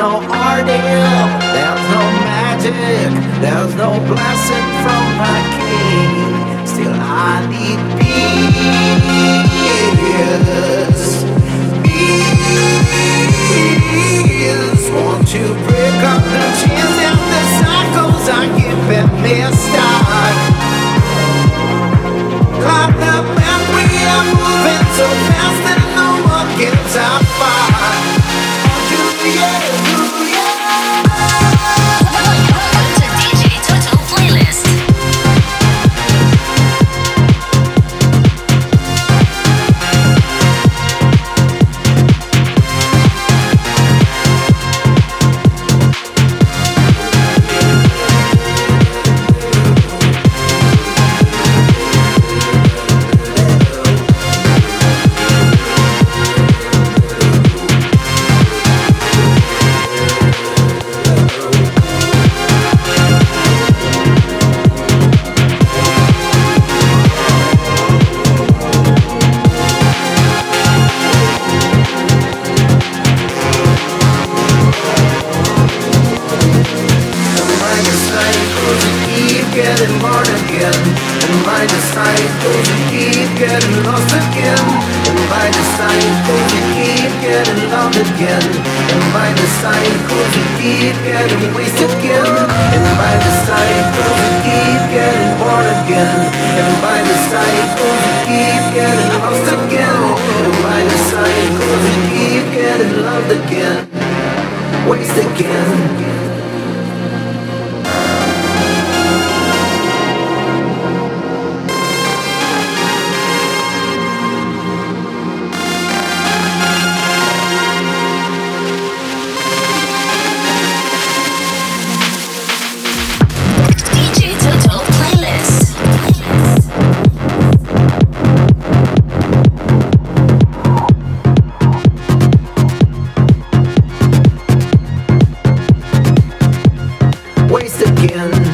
no ordeal, there's no magic, there's no blessing from my king. Still I need peace. Peace. Won't you break up the chains and the cycles? I give them a start. Clock the memory, I'm moving so fast that no one gets apart yeah. again.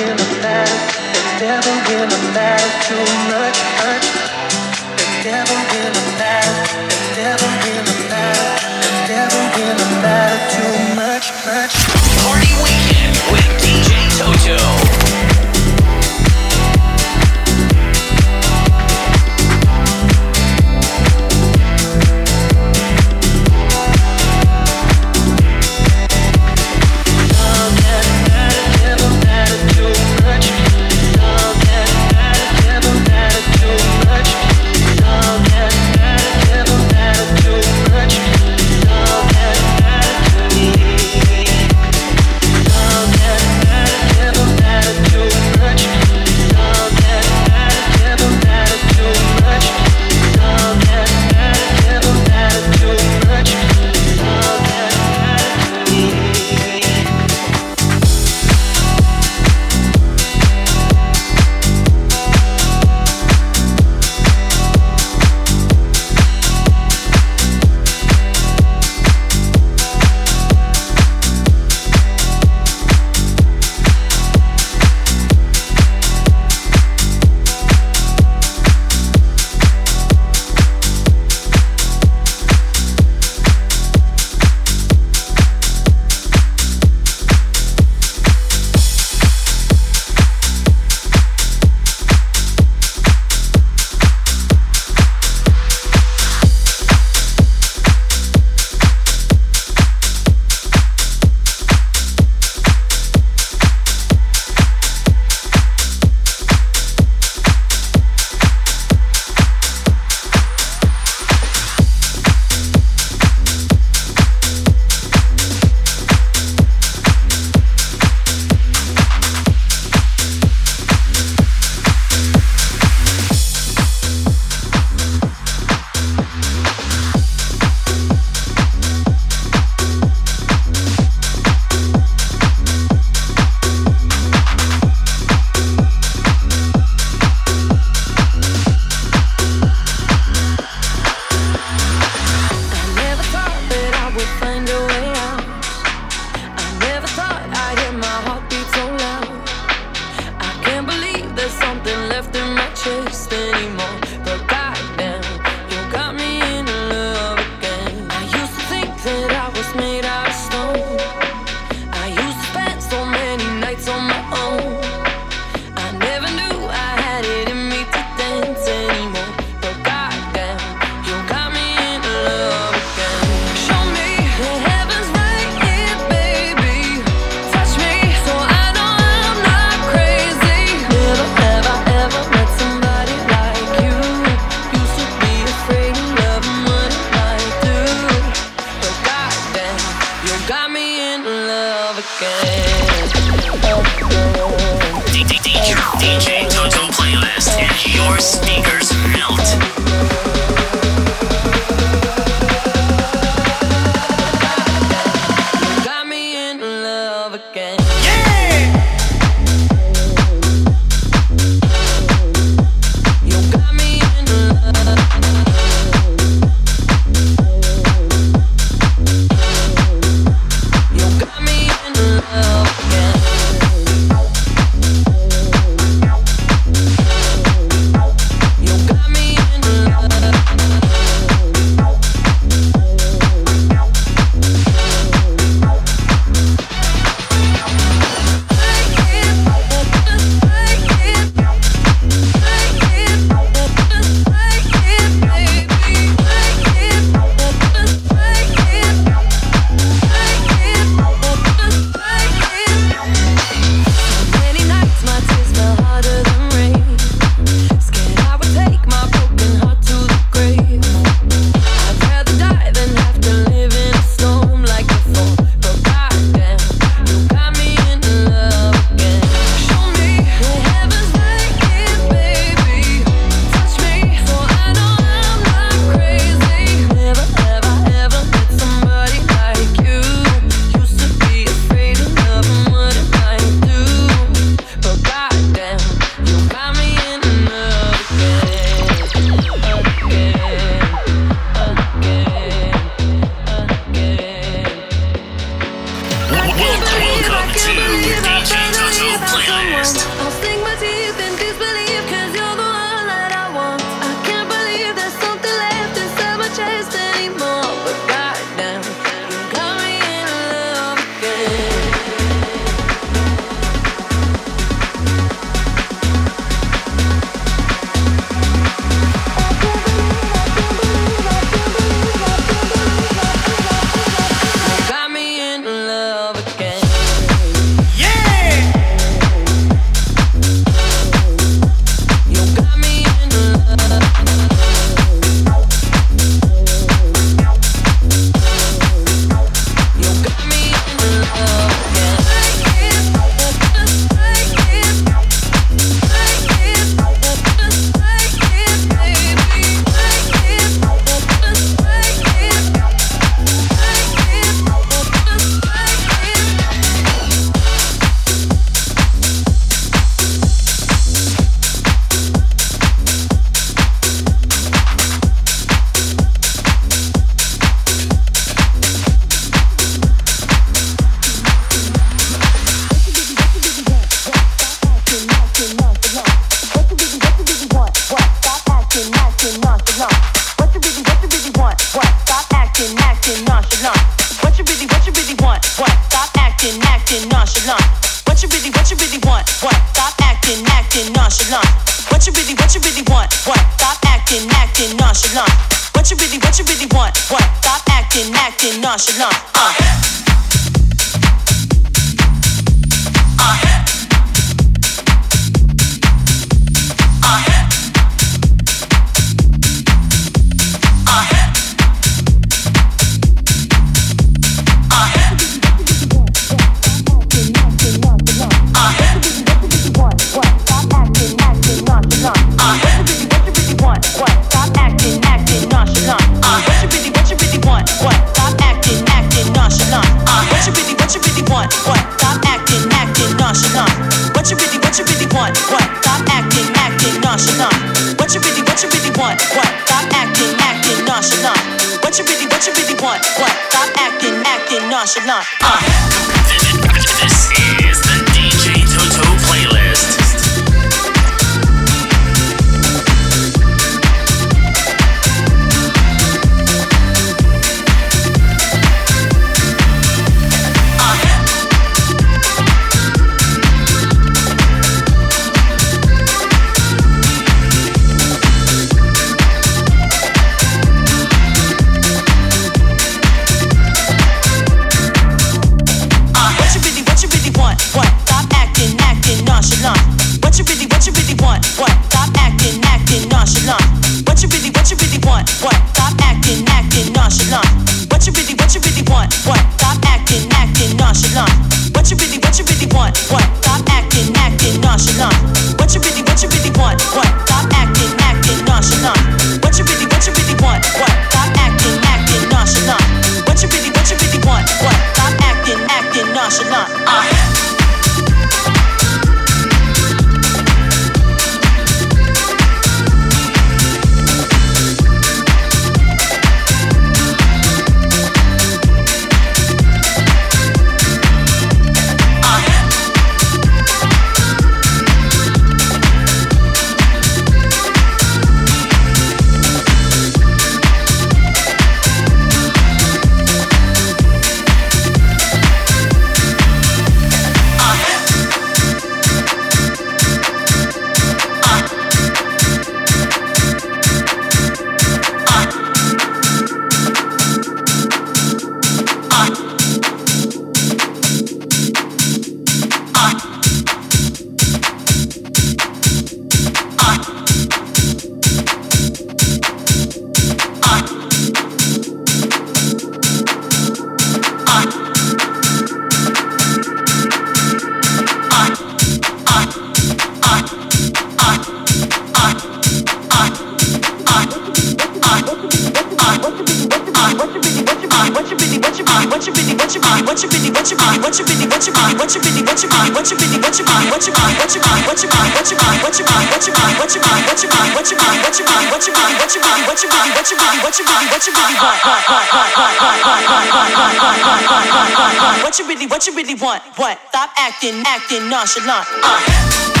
what you really, what you really want. What? Stop acting, acting nonchalant. Uh.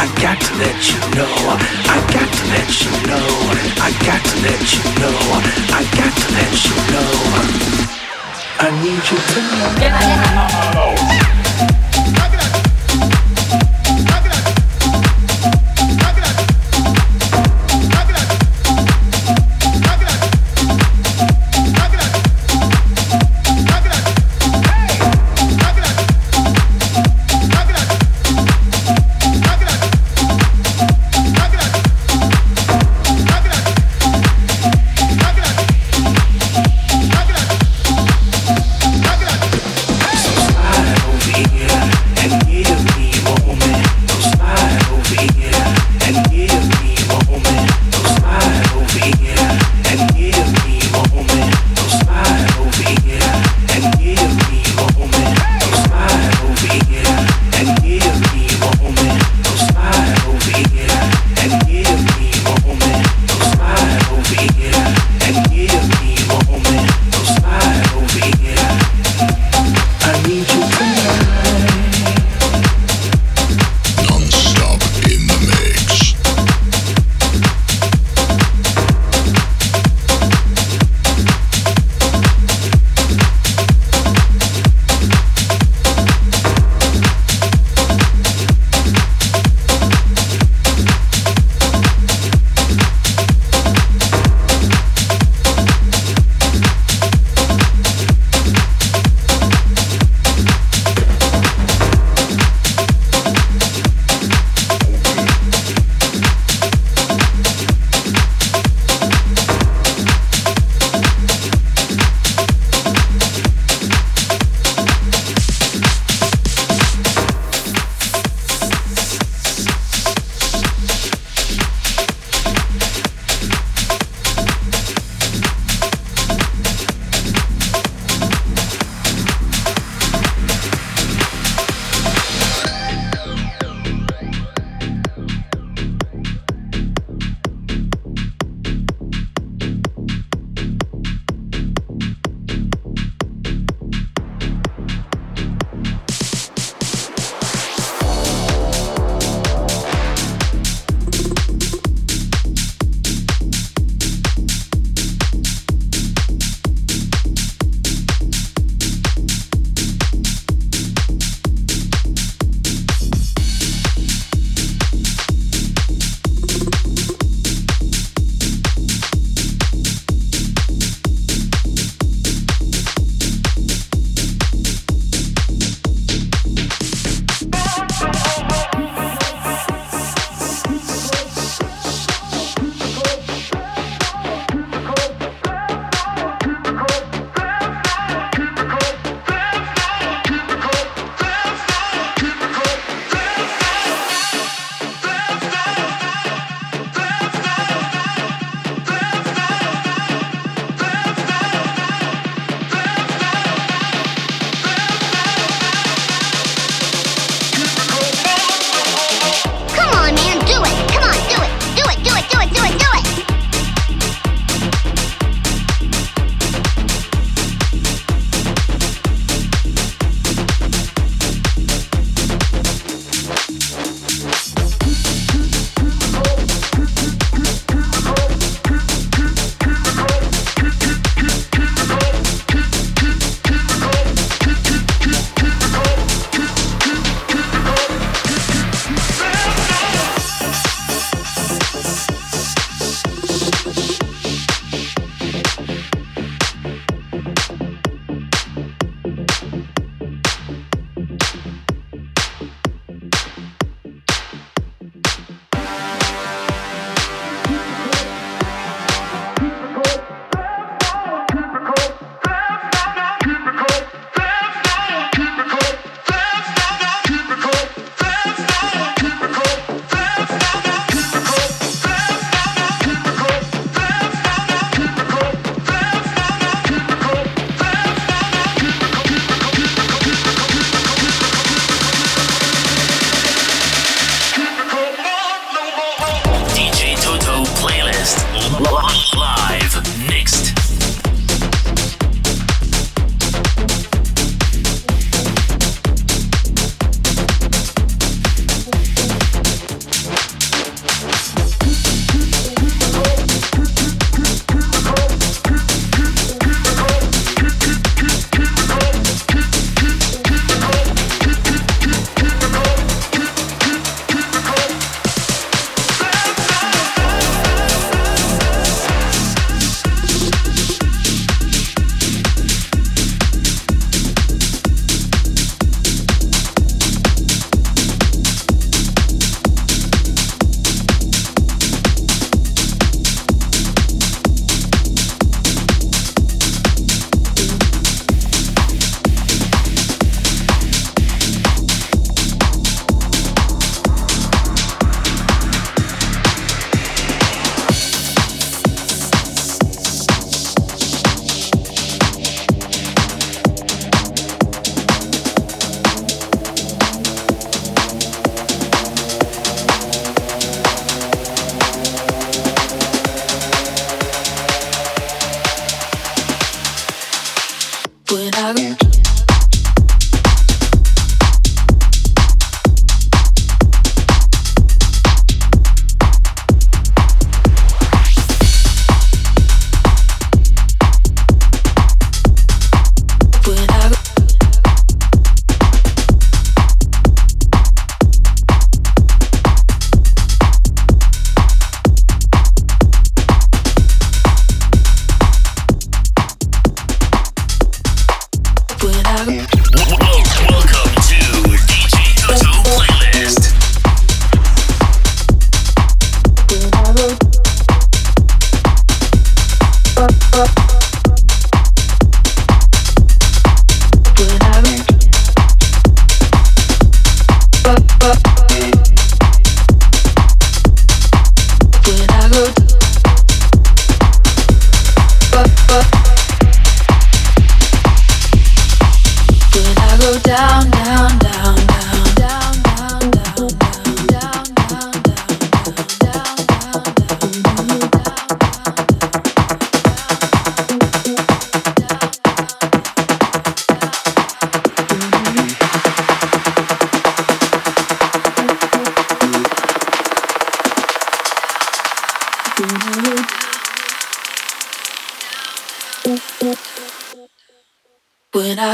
I got to let you know. I got to let you know. I got to let you know. I got to let you know. I need you to know.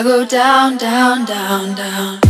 Down, down, down, down.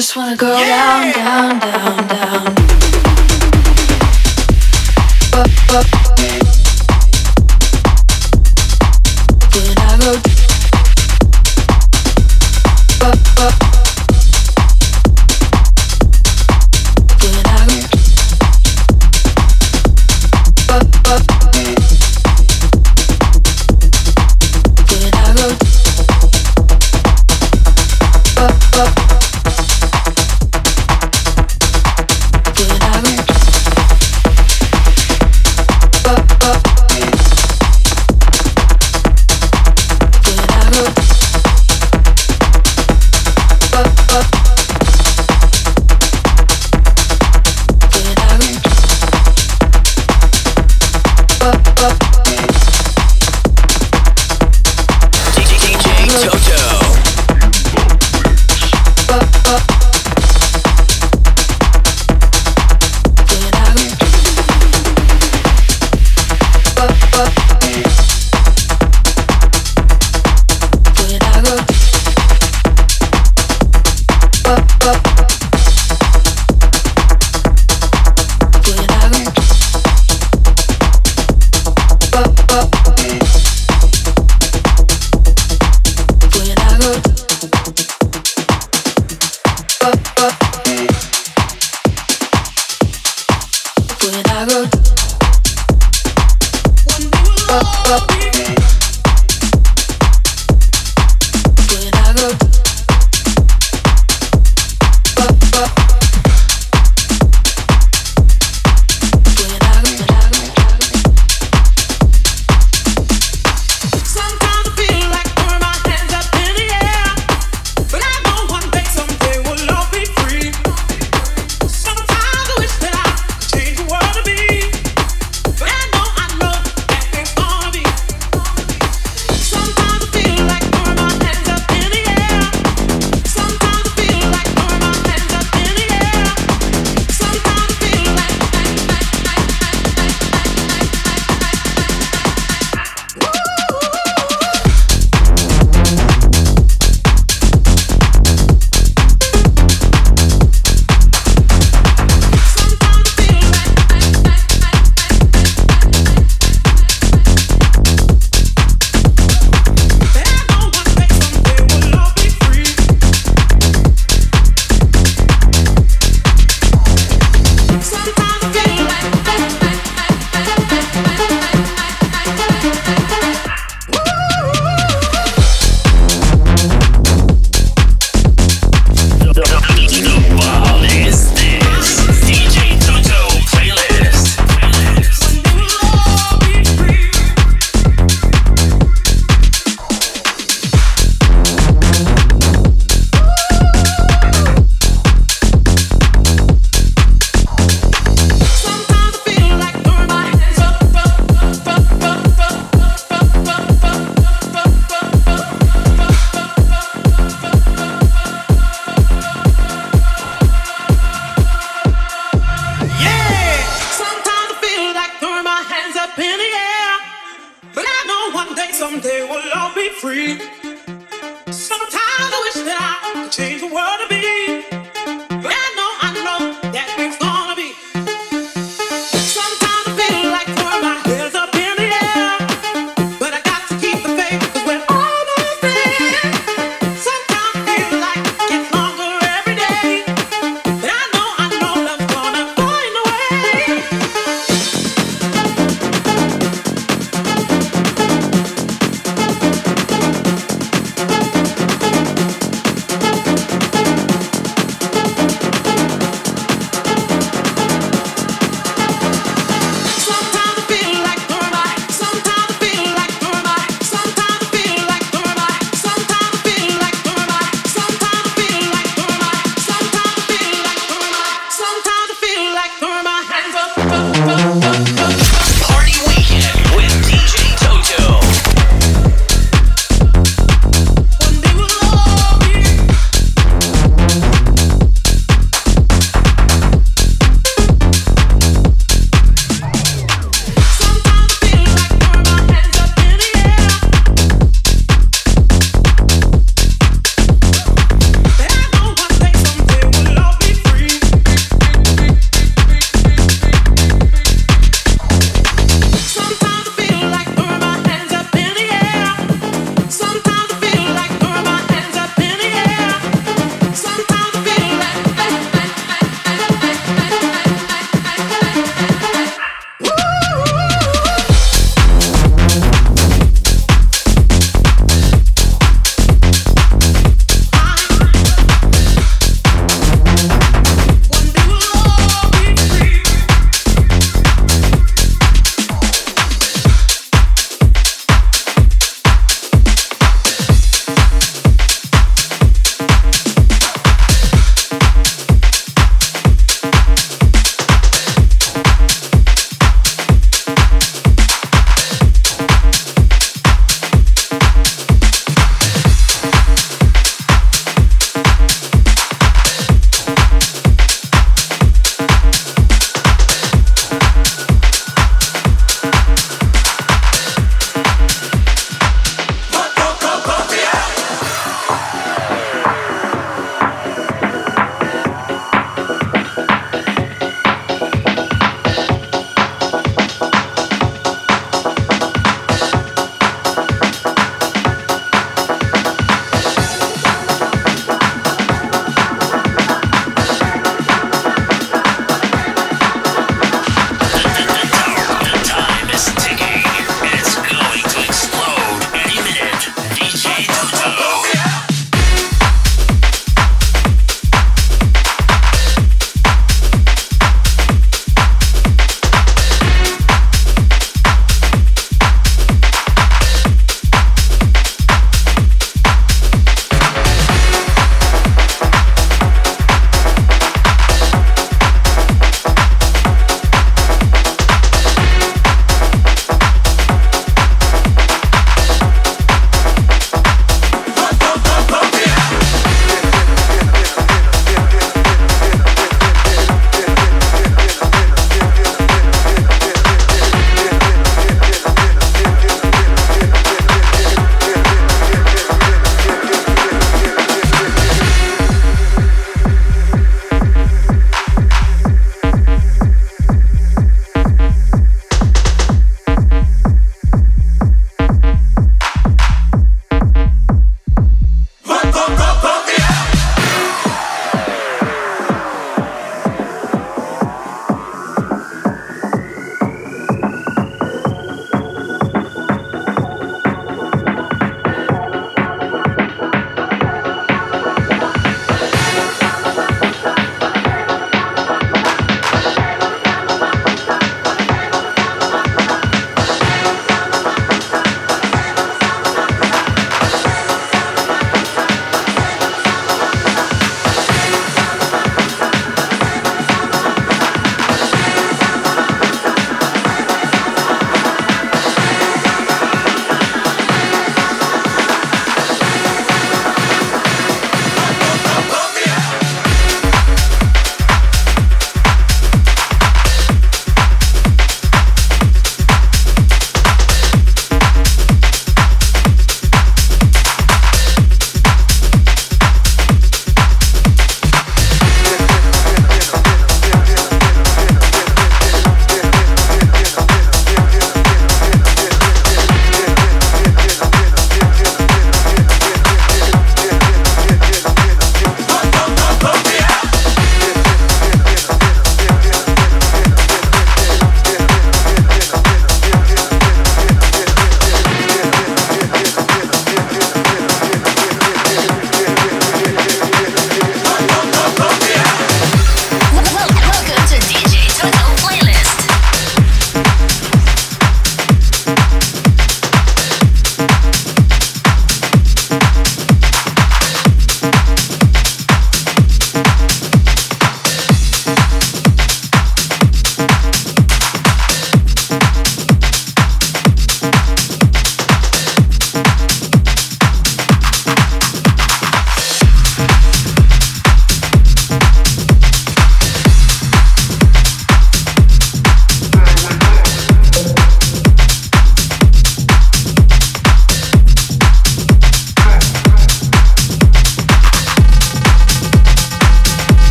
Just wanna go yeah. down, down, down, down. when I go. One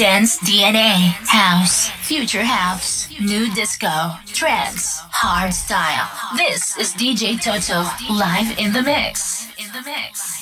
dance DNA. House. Future house. New disco. Trance. Hard style. This is DJ Toto live in the mix. In the mix. In the mix.